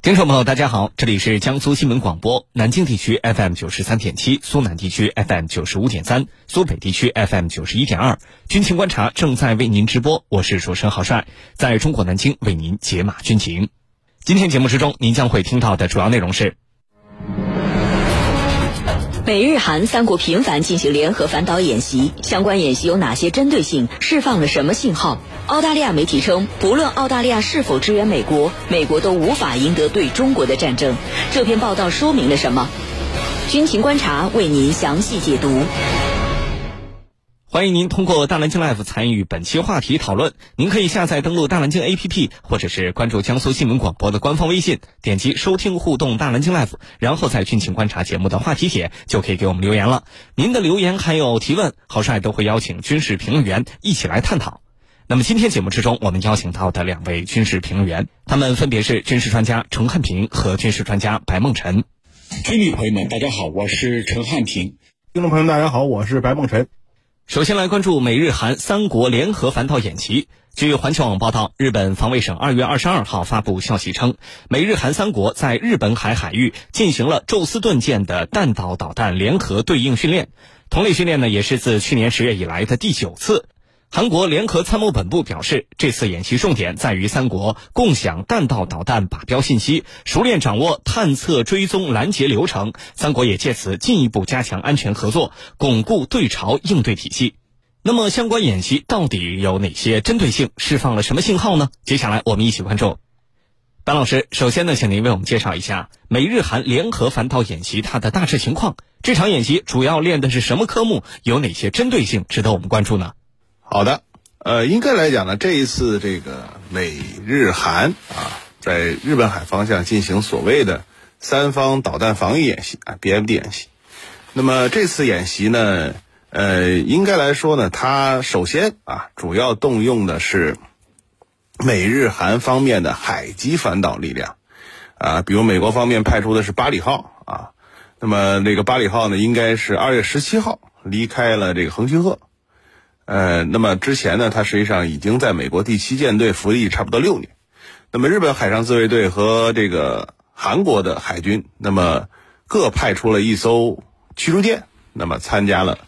听众朋友，大家好，这里是江苏新闻广播，南京地区 FM 九十三点七，苏南地区 FM 九十五点三，苏北地区 FM 九十一点二。军情观察正在为您直播，我是主持人郝帅，在中国南京为您解码军情。今天节目之中，您将会听到的主要内容是：美日韩三国频繁进行联合反导演习，相关演习有哪些针对性？释放了什么信号？澳大利亚媒体称，不论澳大利亚是否支援美国，美国都无法赢得对中国的战争。这篇报道说明了什么？军情观察为您详细解读。欢迎您通过大蓝鲸 Live 参与本期话题讨论。您可以下载登录大蓝鲸 APP，或者是关注江苏新闻广播的官方微信，点击收听互动大蓝鲸 Live，然后在军情观察节目的话题帖就可以给我们留言了。您的留言还有提问，郝帅都会邀请军事评论员一起来探讨。那么今天节目之中，我们邀请到的两位军事评论员，他们分别是军事专家陈汉平和军事专家白梦辰。军迷朋友们，大家好，我是陈汉平。听众朋友们，大家好，我是白梦辰。首先来关注美日韩三国联合反导演习。据环球网报道，日本防卫省二月二十二号发布消息称，美日韩三国在日本海海域进行了宙斯盾舰的弹道导弹联合对应训练。同类训练呢，也是自去年十月以来的第九次。韩国联合参谋本部表示，这次演习重点在于三国共享弹道导弹靶标信息，熟练掌握探测、追踪、拦截流程。三国也借此进一步加强安全合作，巩固对朝应对体系。那么，相关演习到底有哪些针对性？释放了什么信号呢？接下来我们一起关注。班老师，首先呢，请您为我们介绍一下美日韩联合反导演习它的大致情况。这场演习主要练的是什么科目？有哪些针对性值得我们关注呢？好的，呃，应该来讲呢，这一次这个美日韩啊，在日本海方向进行所谓的三方导弹防御演习啊 （BMD） 演习。那么这次演习呢，呃，应该来说呢，它首先啊，主要动用的是美日韩方面的海基反导力量啊，比如美国方面派出的是巴里号啊，那么那个巴里号呢，应该是二月十七号离开了这个横须贺。呃，那么之前呢，它实际上已经在美国第七舰队服役差不多六年。那么日本海上自卫队和这个韩国的海军，那么各派出了一艘驱逐舰，那么参加了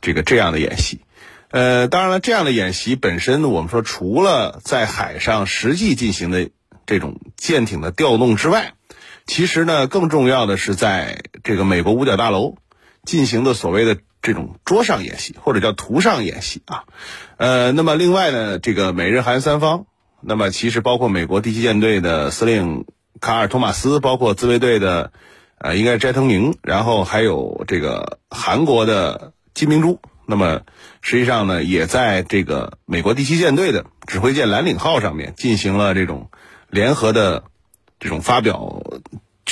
这个这样的演习。呃，当然了，这样的演习本身，我们说除了在海上实际进行的这种舰艇的调动之外，其实呢，更重要的是在这个美国五角大楼进行的所谓的。这种桌上演习或者叫图上演习啊，呃，那么另外呢，这个美日韩三方，那么其实包括美国第七舰队的司令卡尔托马斯，包括自卫队的呃，应该是斋藤明，然后还有这个韩国的金明珠，那么实际上呢，也在这个美国第七舰队的指挥舰蓝岭号上面进行了这种联合的这种发表。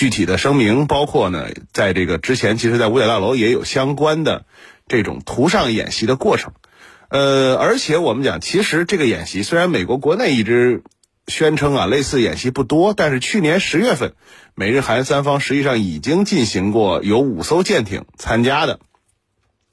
具体的声明包括呢，在这个之前，其实，在五角大楼也有相关的这种图上演习的过程。呃，而且我们讲，其实这个演习虽然美国国内一直宣称啊，类似演习不多，但是去年十月份，美日韩三方实际上已经进行过有五艘舰艇参加的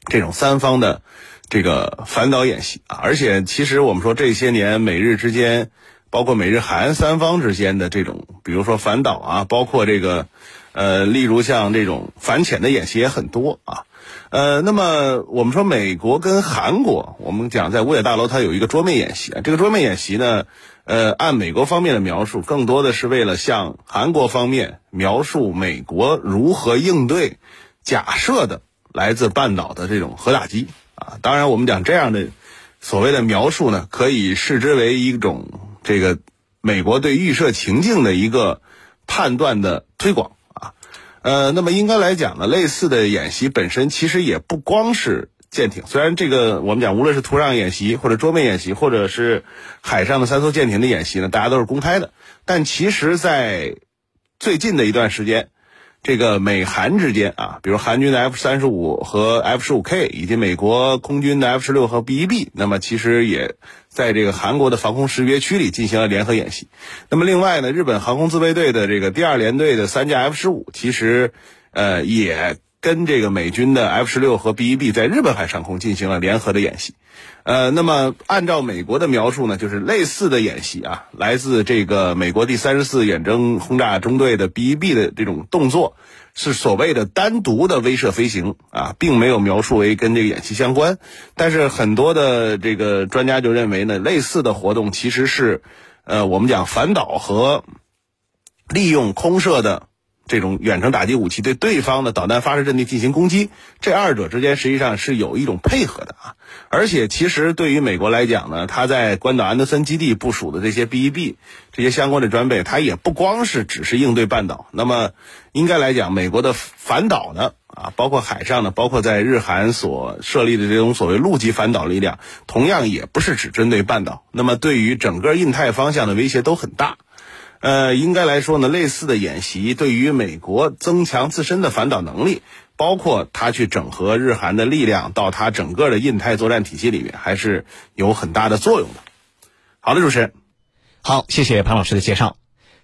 这种三方的这个反导演习啊。而且，其实我们说这些年美日之间。包括美日韩三方之间的这种，比如说反导啊，包括这个，呃，例如像这种反潜的演习也很多啊，呃，那么我们说美国跟韩国，我们讲在五角大楼它有一个桌面演习啊，这个桌面演习呢，呃，按美国方面的描述，更多的是为了向韩国方面描述美国如何应对假设的来自半岛的这种核打击啊，当然我们讲这样的所谓的描述呢，可以视之为一种。这个美国对预设情境的一个判断的推广啊，呃，那么应该来讲呢，类似的演习本身其实也不光是舰艇，虽然这个我们讲无论是图上演习或者桌面演习，或者是海上的三艘舰艇的演习呢，大家都是公开的，但其实，在最近的一段时间。这个美韩之间啊，比如韩军的 F 三十五和 F 十五 K，以及美国空军的 F 十六和 B 一 B，那么其实也在这个韩国的防空识别区里进行了联合演习。那么另外呢，日本航空自卫队的这个第二联队的三架 F 十五，其实呃也。跟这个美军的 F 十六和 B 一 B 在日本海上空进行了联合的演习。呃，那么按照美国的描述呢，就是类似的演习啊，来自这个美国第三十四远征轰炸中队的 B 一 B 的这种动作，是所谓的单独的威慑飞行啊，并没有描述为跟这个演习相关。但是很多的这个专家就认为呢，类似的活动其实是，呃，我们讲反导和利用空射的。这种远程打击武器对对方的导弹发射阵地进行攻击，这二者之间实际上是有一种配合的啊。而且，其实对于美国来讲呢，他在关岛安德森基地部署的这些 B-1B 这些相关的装备，它也不光是只是应对半岛。那么，应该来讲，美国的反导呢啊，包括海上的，包括在日韩所设立的这种所谓陆基反导力量，同样也不是只针对半岛。那么，对于整个印太方向的威胁都很大。呃，应该来说呢，类似的演习对于美国增强自身的反导能力，包括他去整合日韩的力量到他整个的印太作战体系里面，还是有很大的作用的。好的，主持人，好，谢谢潘老师的介绍。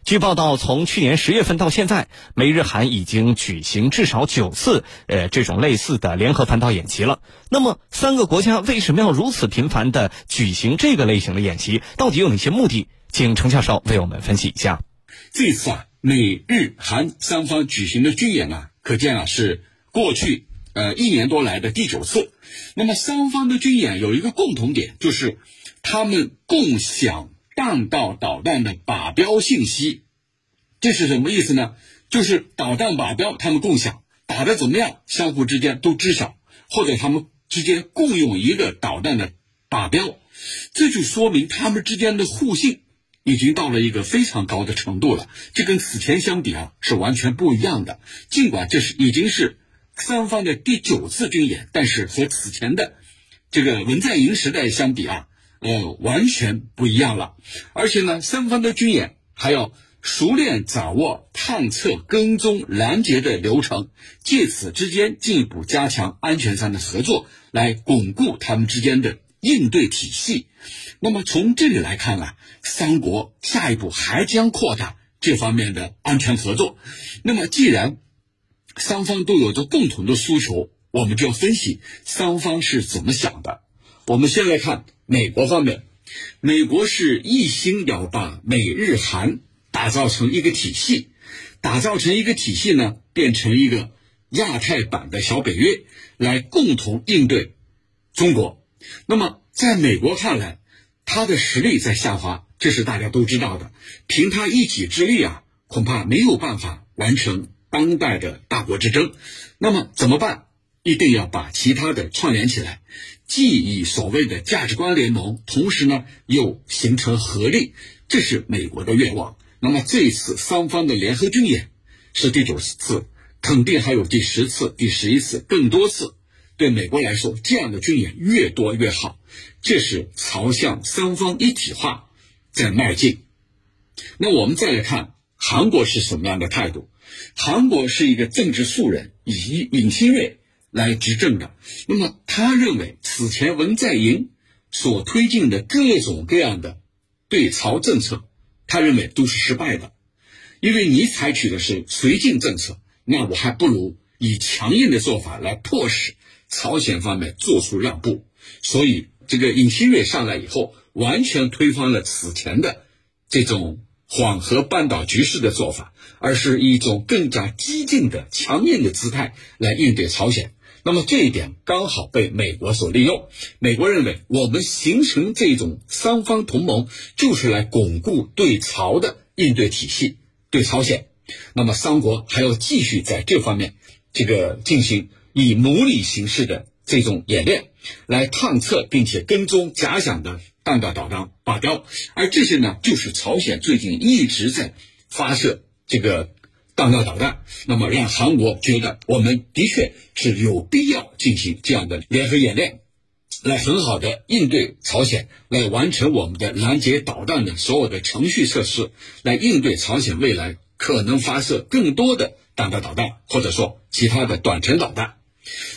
据报道，从去年十月份到现在，美日韩已经举行至少九次呃这种类似的联合反导演习了。那么，三个国家为什么要如此频繁的举行这个类型的演习？到底有哪些目的？请程教授为我们分析一下。这次啊，美日韩三方举行的军演啊，可见啊是过去呃一年多来的第九次。那么三方的军演有一个共同点，就是他们共享弹道导弹的靶标信息。这是什么意思呢？就是导弹靶标他们共享，打的怎么样，相互之间都知晓，或者他们之间共用一个导弹的靶标，这就说明他们之间的互信。已经到了一个非常高的程度了，这跟此前相比啊是完全不一样的。尽管这是已经是三方的第九次军演，但是和此前的这个文在寅时代相比啊，呃，完全不一样了。而且呢，三方的军演还要熟练掌握探测、跟踪、拦截的流程，借此之间进一步加强安全上的合作，来巩固他们之间的应对体系。那么从这里来看啊，三国下一步还将扩大这方面的安全合作。那么既然三方都有着共同的诉求，我们就要分析三方是怎么想的。我们先来看美国方面，美国是一心要把美日韩打造成一个体系，打造成一个体系呢，变成一个亚太版的小北约，来共同应对中国。那么在美国看来，他的实力在下滑，这是大家都知道的。凭他一己之力啊，恐怕没有办法完成当代的大国之争。那么怎么办？一定要把其他的串联起来，既以所谓的价值观联盟，同时呢又形成合力，这是美国的愿望。那么这一次双方的联合军演是第九次，肯定还有第十次、第十一次、更多次。对美国来说，这样的军演越多越好。这是朝向三方一体化在迈进。那我们再来看韩国是什么样的态度？韩国是一个政治素人，以尹锡悦来执政的。那么他认为此前文在寅所推进的各种各样的对朝政策，他认为都是失败的，因为你采取的是绥靖政策，那我还不如以强硬的做法来迫使朝鲜方面做出让步。所以。这个尹锡悦上来以后，完全推翻了此前的这种缓和半岛局势的做法，而是一种更加激进的、强硬的姿态来应对朝鲜。那么这一点刚好被美国所利用。美国认为，我们形成这种三方同盟，就是来巩固对朝的应对体系，对朝鲜。那么三国还要继续在这方面这个进行以模拟形式的。这种演练来探测并且跟踪假想的弹道导弹靶标，而这些呢，就是朝鲜最近一直在发射这个弹道导弹，那么让韩国觉得我们的确是有必要进行这样的联合演练，来很好的应对朝鲜，来完成我们的拦截导弹的所有的程序测试，来应对朝鲜未来可能发射更多的弹道导弹，或者说其他的短程导弹。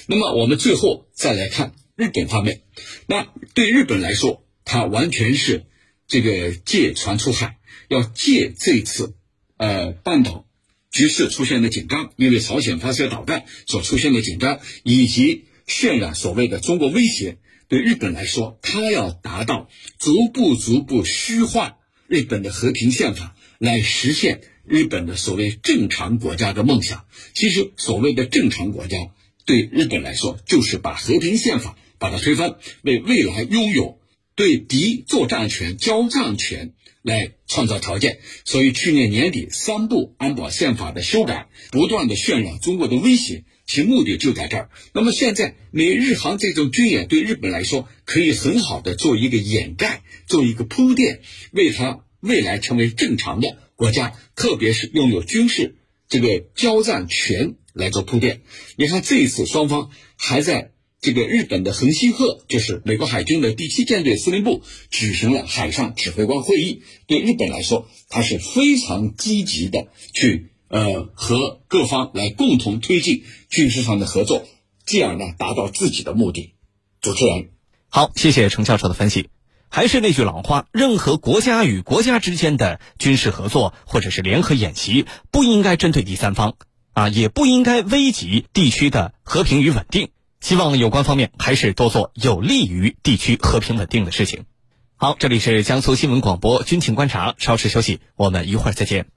那么我们最后再来看日本方面，那对日本来说，它完全是这个借船出海，要借这次呃半岛局势出现的紧张，因为朝鲜发射导弹所出现的紧张，以及渲染所谓的中国威胁，对日本来说，它要达到逐步逐步虚化日本的和平宪法，来实现日本的所谓正常国家的梦想。其实，所谓的正常国家，对日本来说，就是把和平宪法把它推翻，为未来拥有对敌作战权、交战权。来创造条件，所以去年年底三部安保宪法的修改，不断的渲染中国的威胁，其目的就在这儿。那么现在美日韩这种军演对日本来说，可以很好的做一个掩盖，做一个铺垫，为他未来成为正常的国家，特别是拥有军事这个交战权来做铺垫。你看这一次双方还在。这个日本的横须贺就是美国海军的第七舰队司令部举行了海上指挥官会议，对日本来说，它是非常积极的去呃和各方来共同推进军事上的合作，进而呢达到自己的目的。主持人，好，谢谢程教授的分析。还是那句老话，任何国家与国家之间的军事合作或者是联合演习，不应该针对第三方啊，也不应该危及地区的和平与稳定。希望有关方面还是多做有利于地区和平稳定的事情。好，这里是江苏新闻广播军情观察，稍事休息，我们一会儿再见。